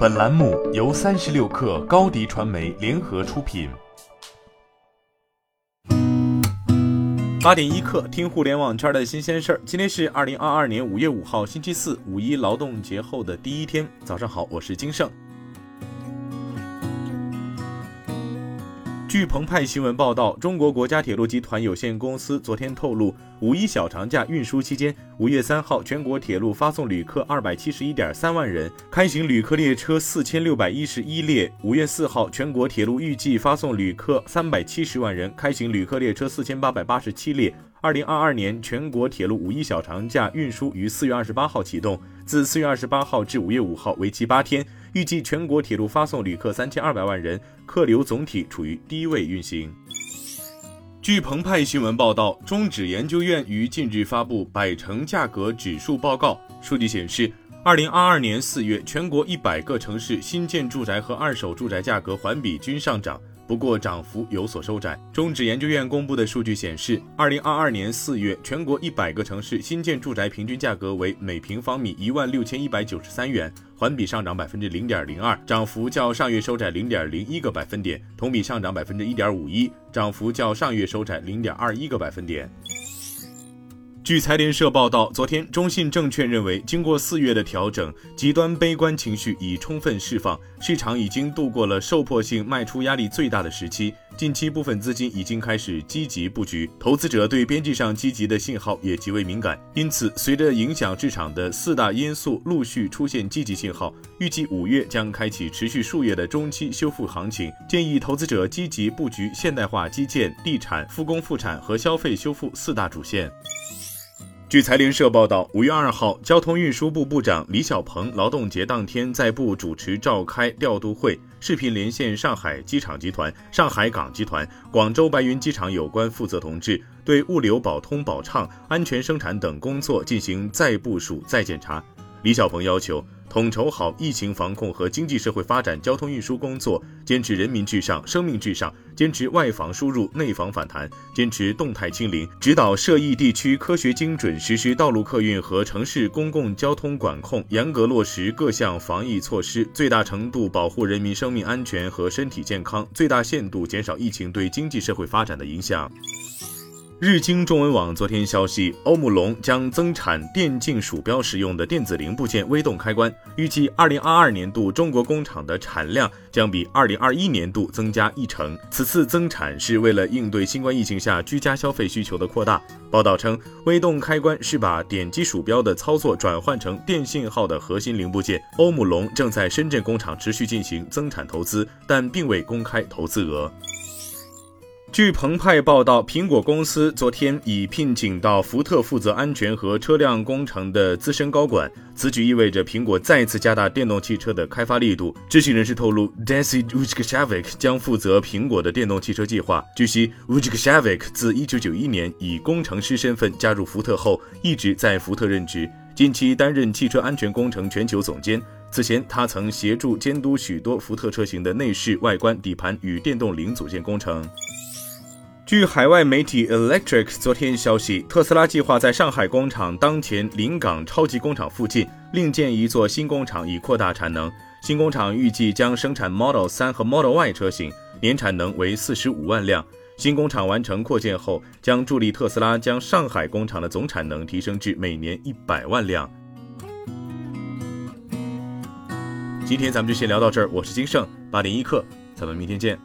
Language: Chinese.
本栏目由三十六氪高低传媒联合出品。八点一刻，听互联网圈的新鲜事儿。今天是二零二二年五月五号，星期四，五一劳动节后的第一天。早上好，我是金盛。据澎湃新闻报道，中国国家铁路集团有限公司昨天透露，五一小长假运输期间，五月三号全国铁路发送旅客二百七十一点三万人，开行旅客列车四千六百一十一列；五月四号，全国铁路预计发送旅客三百七十万人，开行旅客列车四千八百八十七列。二零二二年全国铁路五一小长假运输于四月二十八号启动，自四月二十八号至五月五号为期八天。预计全国铁路发送旅客三千二百万人，客流总体处于低位运行。据澎湃新闻报道，中指研究院于近日发布百城价格指数报告，数据显示，二零二二年四月，全国一百个城市新建住宅和二手住宅价格环比均上涨。不过涨幅有所收窄。中指研究院公布的数据显示，二零二二年四月，全国一百个城市新建住宅平均价格为每平方米一万六千一百九十三元，环比上涨百分之零点零二，涨幅较上月收窄零点零一个百分点，同比上涨百分之一点五一，涨幅较上月收窄零点二一个百分点。据财联社报道，昨天中信证券认为，经过四月的调整，极端悲观情绪已充分释放，市场已经度过了受迫性卖出压力最大的时期。近期部分资金已经开始积极布局，投资者对边际上积极的信号也极为敏感。因此，随着影响市场的四大因素陆续出现积极信号，预计五月将开启持续数月的中期修复行情。建议投资者积极布局现代化基建、地产、复工复产和消费修复四大主线。据财联社报道，五月二号，交通运输部部长李小鹏劳动节当天在部主持召开调度会，视频连线上海机场集团、上海港集团、广州白云机场有关负责同志，对物流保通保畅、安全生产等工作进行再部署、再检查。李小鹏要求。统筹好疫情防控和经济社会发展、交通运输工作，坚持人民至上、生命至上，坚持外防输入、内防反弹，坚持动态清零，指导涉疫地区科学精准实施道路客运和城市公共交通管控，严格落实各项防疫措施，最大程度保护人民生命安全和身体健康，最大限度减少疫情对经济社会发展的影响。日经中文网昨天消息，欧姆龙将增产电竞鼠标使用的电子零部件微动开关，预计二零二二年度中国工厂的产量将比二零二一年度增加一成。此次增产是为了应对新冠疫情下居家消费需求的扩大。报道称，微动开关是把点击鼠标的操作转换成电信号的核心零部件。欧姆龙正在深圳工厂持续进行增产投资，但并未公开投资额。据澎湃报道，苹果公司昨天已聘请到福特负责安全和车辆工程的资深高管。此举意味着苹果再次加大电动汽车的开发力度。知情人士透露 d a n c y u j k s h a v i k 将负责苹果的电动汽车计划。据悉 u j k s h a v i k 自1991年以工程师身份加入福特后，一直在福特任职，近期担任汽车安全工程全球总监。此前，他曾协助监督许多福特车型的内饰、外观、底盘与电动零组件工程。据海外媒体 Electric 昨天消息，特斯拉计划在上海工厂当前临港超级工厂附近另建一座新工厂，以扩大产能。新工厂预计将生产 Model 3和 Model Y 车型，年产能为四十五万辆。新工厂完成扩建后，将助力特斯拉将上海工厂的总产能提升至每年一百万辆。今天咱们就先聊到这儿，我是金盛八点一刻，咱们明天见。